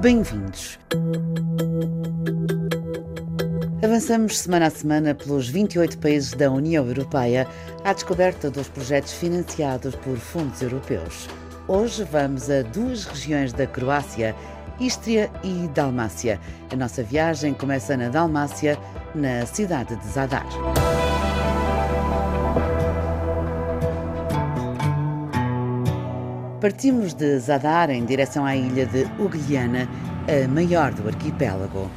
Bem-vindos. Avançamos semana a semana pelos 28 países da União Europeia à descoberta dos projetos financiados por fundos europeus. Hoje vamos a duas regiões da Croácia, Istria e Dalmácia. A nossa viagem começa na Dalmácia, na cidade de Zadar. Partimos de Zadar em direção à ilha de Ugliana, a maior do arquipélago.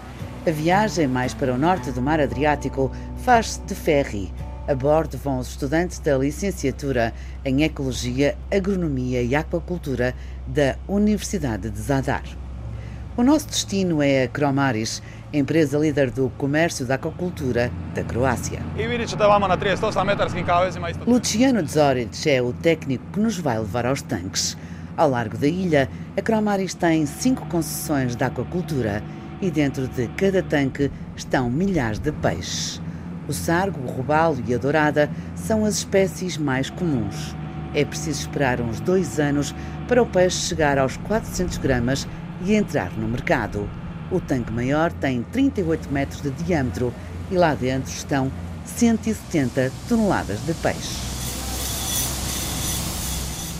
A viagem mais para o norte do Mar Adriático faz-se de ferry. A bordo vão os estudantes da licenciatura em Ecologia, Agronomia e Aquacultura da Universidade de Zadar. O nosso destino é a Cromaris, empresa líder do comércio da aquacultura da Croácia. Luciano Zoric é o técnico que nos vai levar aos tanques. Ao largo da ilha, a Cromaris tem cinco concessões de aquacultura e dentro de cada tanque estão milhares de peixes. O sargo, o robalo e a dourada são as espécies mais comuns. É preciso esperar uns dois anos para o peixe chegar aos 400 gramas e entrar no mercado. O tanque maior tem 38 metros de diâmetro e lá dentro estão 170 toneladas de peixe.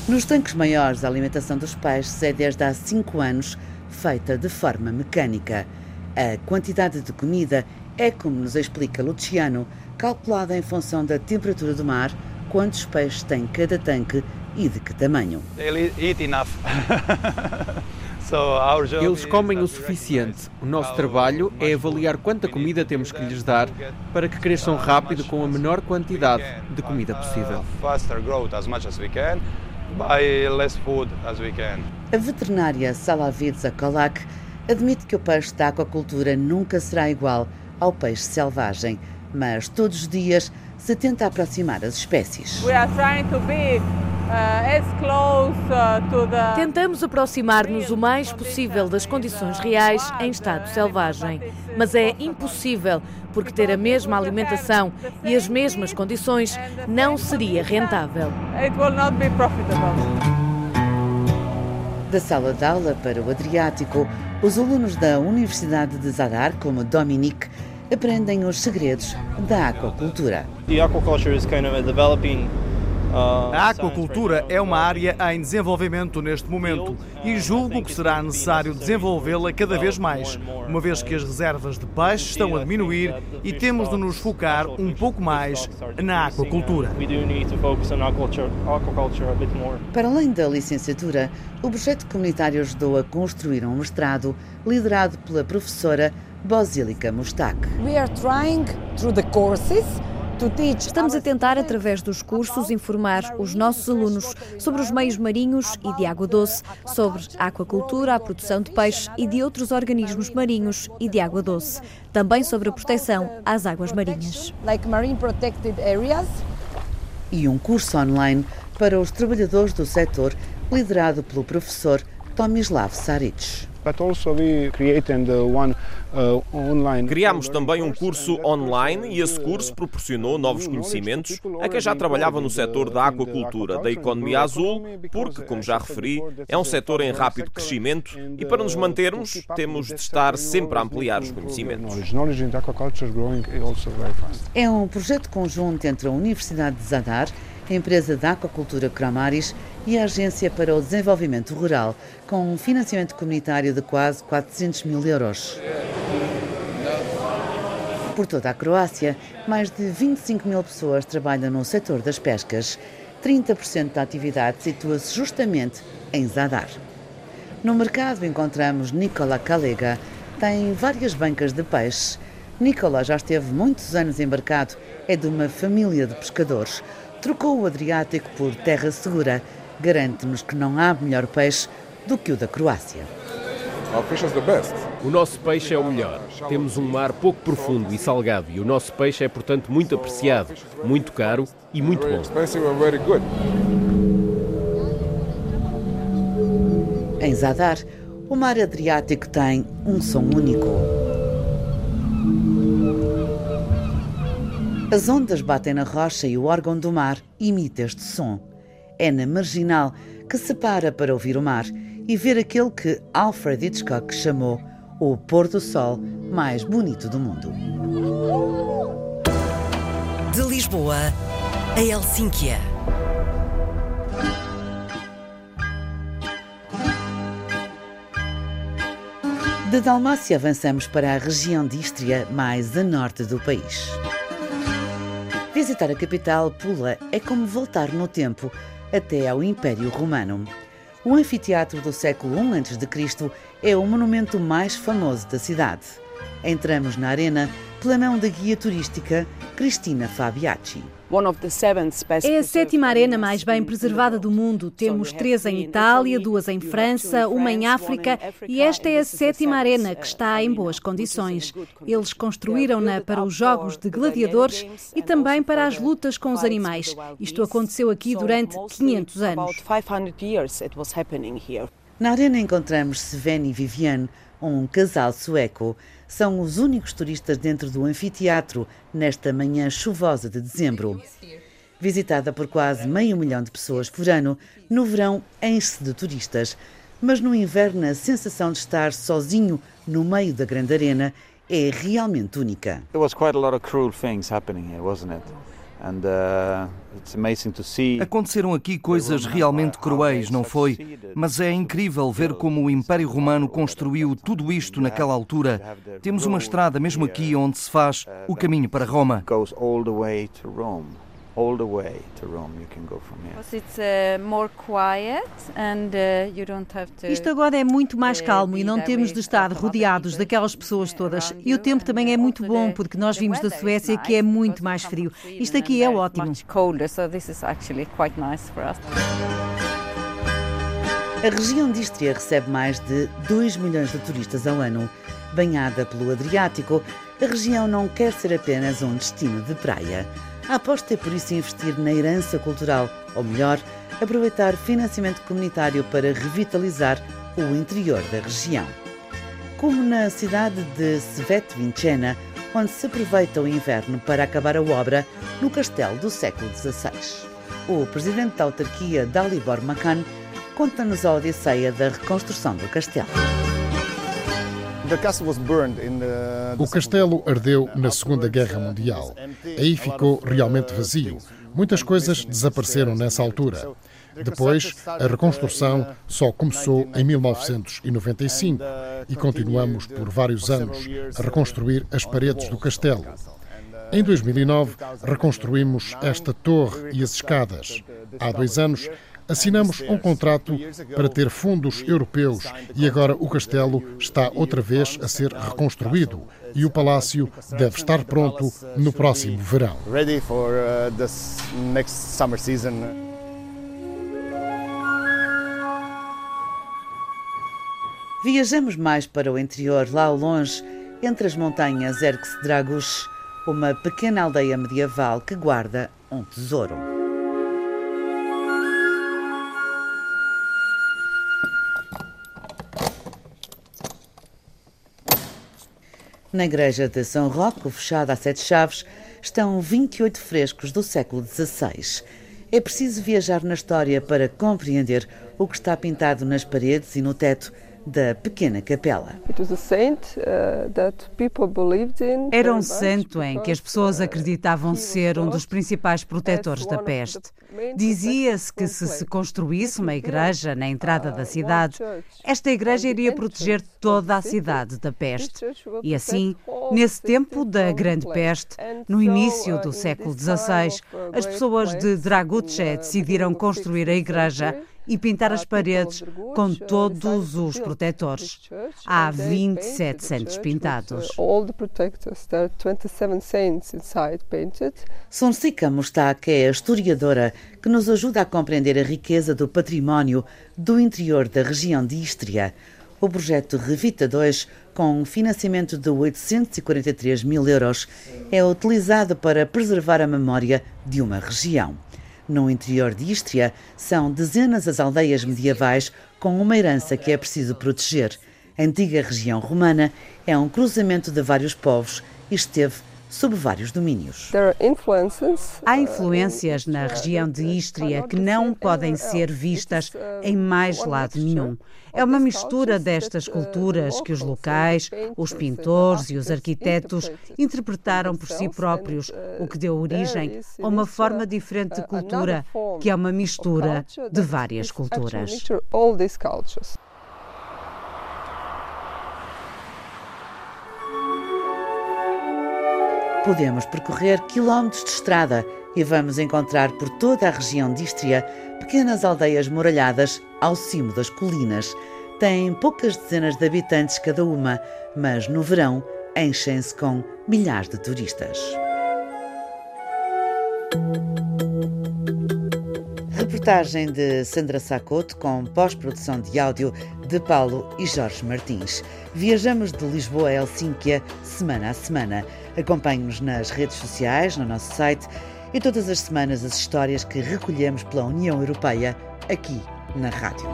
Nos tanques maiores, a alimentação dos peixes é desde há 5 anos feita de forma mecânica. A quantidade de comida é, como nos explica Luciano, calculada em função da temperatura do mar, quantos peixes tem cada tanque e de que tamanho. eat enough. Eles comem o suficiente. O nosso trabalho é avaliar quanta comida temos que lhes dar para que cresçam rápido com a menor quantidade de comida possível. A veterinária Salavid Zakolak admite que o peixe da aquacultura nunca será igual ao peixe selvagem, mas todos os dias se tenta aproximar as espécies. We are trying to be Tentamos aproximar-nos o mais possível das condições reais em estado selvagem, mas é impossível porque ter a mesma alimentação e as mesmas condições não seria rentável. Da sala de aula para o Adriático, os alunos da Universidade de Zadar, como Dominique, aprendem os segredos da aquacultura. The aquaculture is kind of a developing a aquacultura é uma área em desenvolvimento neste momento e julgo que será necessário desenvolvê-la cada vez mais, uma vez que as reservas de peixe estão a diminuir e temos de nos focar um pouco mais na aquacultura. Para além da licenciatura, o projeto comunitário ajudou a construir um mestrado liderado pela professora Bosílica Mustak. We are trying through the courses Estamos a tentar, através dos cursos, informar os nossos alunos sobre os meios marinhos e de água doce, sobre a aquacultura, a produção de peixe e de outros organismos marinhos e de água doce, também sobre a proteção às águas marinhas. E um curso online para os trabalhadores do setor, liderado pelo professor Tomislav Saric. Uh, Criámos também um curso online e esse curso proporcionou novos conhecimentos a quem já trabalhava no setor da aquacultura, da economia azul, porque, como já referi, é um setor em rápido crescimento e para nos mantermos temos de estar sempre a ampliar os conhecimentos. É um projeto conjunto entre a Universidade de Zadar, a empresa da aquacultura Cramaris e a Agência para o Desenvolvimento Rural, com um financiamento comunitário de quase 400 mil euros. Por toda a Croácia, mais de 25 mil pessoas trabalham no setor das pescas. 30% da atividade situa-se justamente em Zadar. No mercado encontramos Nicola Calega. Tem várias bancas de peixe. Nicola já esteve muitos anos embarcado, é de uma família de pescadores. Trocou o Adriático por terra segura. Garante-nos que não há melhor peixe do que o da Croácia. O nosso peixe é o melhor. Temos um mar pouco profundo e salgado e o nosso peixe é, portanto, muito apreciado, muito caro e muito bom. Em Zadar, o mar Adriático tem um som único. As ondas batem na rocha e o órgão do mar imita este som. É na marginal que se para para ouvir o mar e ver aquele que Alfred Hitchcock chamou o pôr do sol mais bonito do mundo. De Lisboa a Helsínquia. De Dalmácia avançamos para a região de Istria, mais a norte do país. Visitar a capital, Pula, é como voltar no tempo até ao Império Romano. O anfiteatro do século I a.C. é o monumento mais famoso da cidade. Entramos na arena pela mão da guia turística Cristina Fabiacci. É a sétima arena mais bem preservada do mundo. Temos três em Itália, duas em França, uma em África e esta é a sétima arena que está em boas condições. Eles construíram-na para os jogos de gladiadores e também para as lutas com os animais. Isto aconteceu aqui durante 500 anos. Na arena encontramos Sven e Viviane, um casal sueco são os únicos turistas dentro do anfiteatro nesta manhã chuvosa de dezembro. Visitada por quase meio milhão de pessoas por ano, no verão enche-se de turistas, mas no inverno a sensação de estar sozinho no meio da grande arena é realmente única. There was quite a lot of cruel things happening here, wasn't it? Uh, Aconteceram aqui coisas realmente cruéis, não foi? Mas é incrível ver como o Império Romano construiu tudo isto naquela altura. Temos uma estrada mesmo aqui onde se faz o caminho para Roma all the way to Rome. You can go from here. It's uh, more quiet and uh, you don't have to. Isto agora é muito mais uh, calmo e não temos de estar rodeados daquelas pessoas todas. E o tempo também é muito bom porque nós vimos da Suécia que é muito mais frio. Isto aqui é ótimo. A região de Istria recebe mais de 2 milhões de turistas ao ano. Banhada pelo Adriático, a região não quer ser apenas um destino de praia. A aposta é por isso investir na herança cultural, ou melhor, aproveitar financiamento comunitário para revitalizar o interior da região. Como na cidade de Svetvinchena, onde se aproveita o inverno para acabar a obra no castelo do século XVI. O presidente da autarquia, Dalibor Makan, conta-nos a odisseia da reconstrução do castelo. O castelo ardeu na Segunda Guerra Mundial. Aí ficou realmente vazio. Muitas coisas desapareceram nessa altura. Depois, a reconstrução só começou em 1995 e continuamos por vários anos a reconstruir as paredes do castelo. Em 2009, reconstruímos esta torre e as escadas. Há dois anos, Assinamos um contrato para ter fundos europeus e agora o castelo está outra vez a ser reconstruído e o palácio deve estar pronto no próximo verão. Viajamos mais para o interior, lá ao longe, entre as montanhas Erx Dragus, uma pequena aldeia medieval que guarda um tesouro. Na igreja de São Roque, fechada a sete chaves, estão 28 frescos do século XVI. É preciso viajar na história para compreender o que está pintado nas paredes e no teto da pequena capela. Uh, Era um santo em que as pessoas uh, acreditavam ser um dos principais protetores da peste. Dizia-se que se se construísse uma igreja na entrada da cidade, esta igreja iria proteger toda a cidade da peste. E assim, nesse tempo da Grande Peste, no início do uh, século XVI, as pessoas de Draguce decidiram construir a igreja e pintar as paredes com todos os protetores. Há 27 santos pintados. Sonsica Mustak é a historiadora que nos ajuda a compreender a riqueza do património do interior da região de Istria. O projeto Revita 2, com financiamento de 843 mil euros, é utilizado para preservar a memória de uma região. No interior de Istria, são dezenas as aldeias medievais com uma herança que é preciso proteger. A antiga região romana é um cruzamento de vários povos e esteve sob vários domínios. Há influências na região de Istria que não podem ser vistas em mais lado nenhum. É uma mistura destas culturas que os locais, os pintores e os arquitetos interpretaram por si próprios, o que deu origem a uma forma diferente de cultura, que é uma mistura de várias culturas. Podemos percorrer quilómetros de estrada e vamos encontrar por toda a região de Istria pequenas aldeias muralhadas ao cimo das colinas. Têm poucas dezenas de habitantes cada uma, mas no verão enchem-se com milhares de turistas. Reportagem de Sandra Sacoto com pós-produção de áudio de Paulo e Jorge Martins. Viajamos de Lisboa a Helsínquia semana a semana. Acompanhe-nos nas redes sociais, no nosso site e todas as semanas as histórias que recolhemos pela União Europeia aqui na rádio.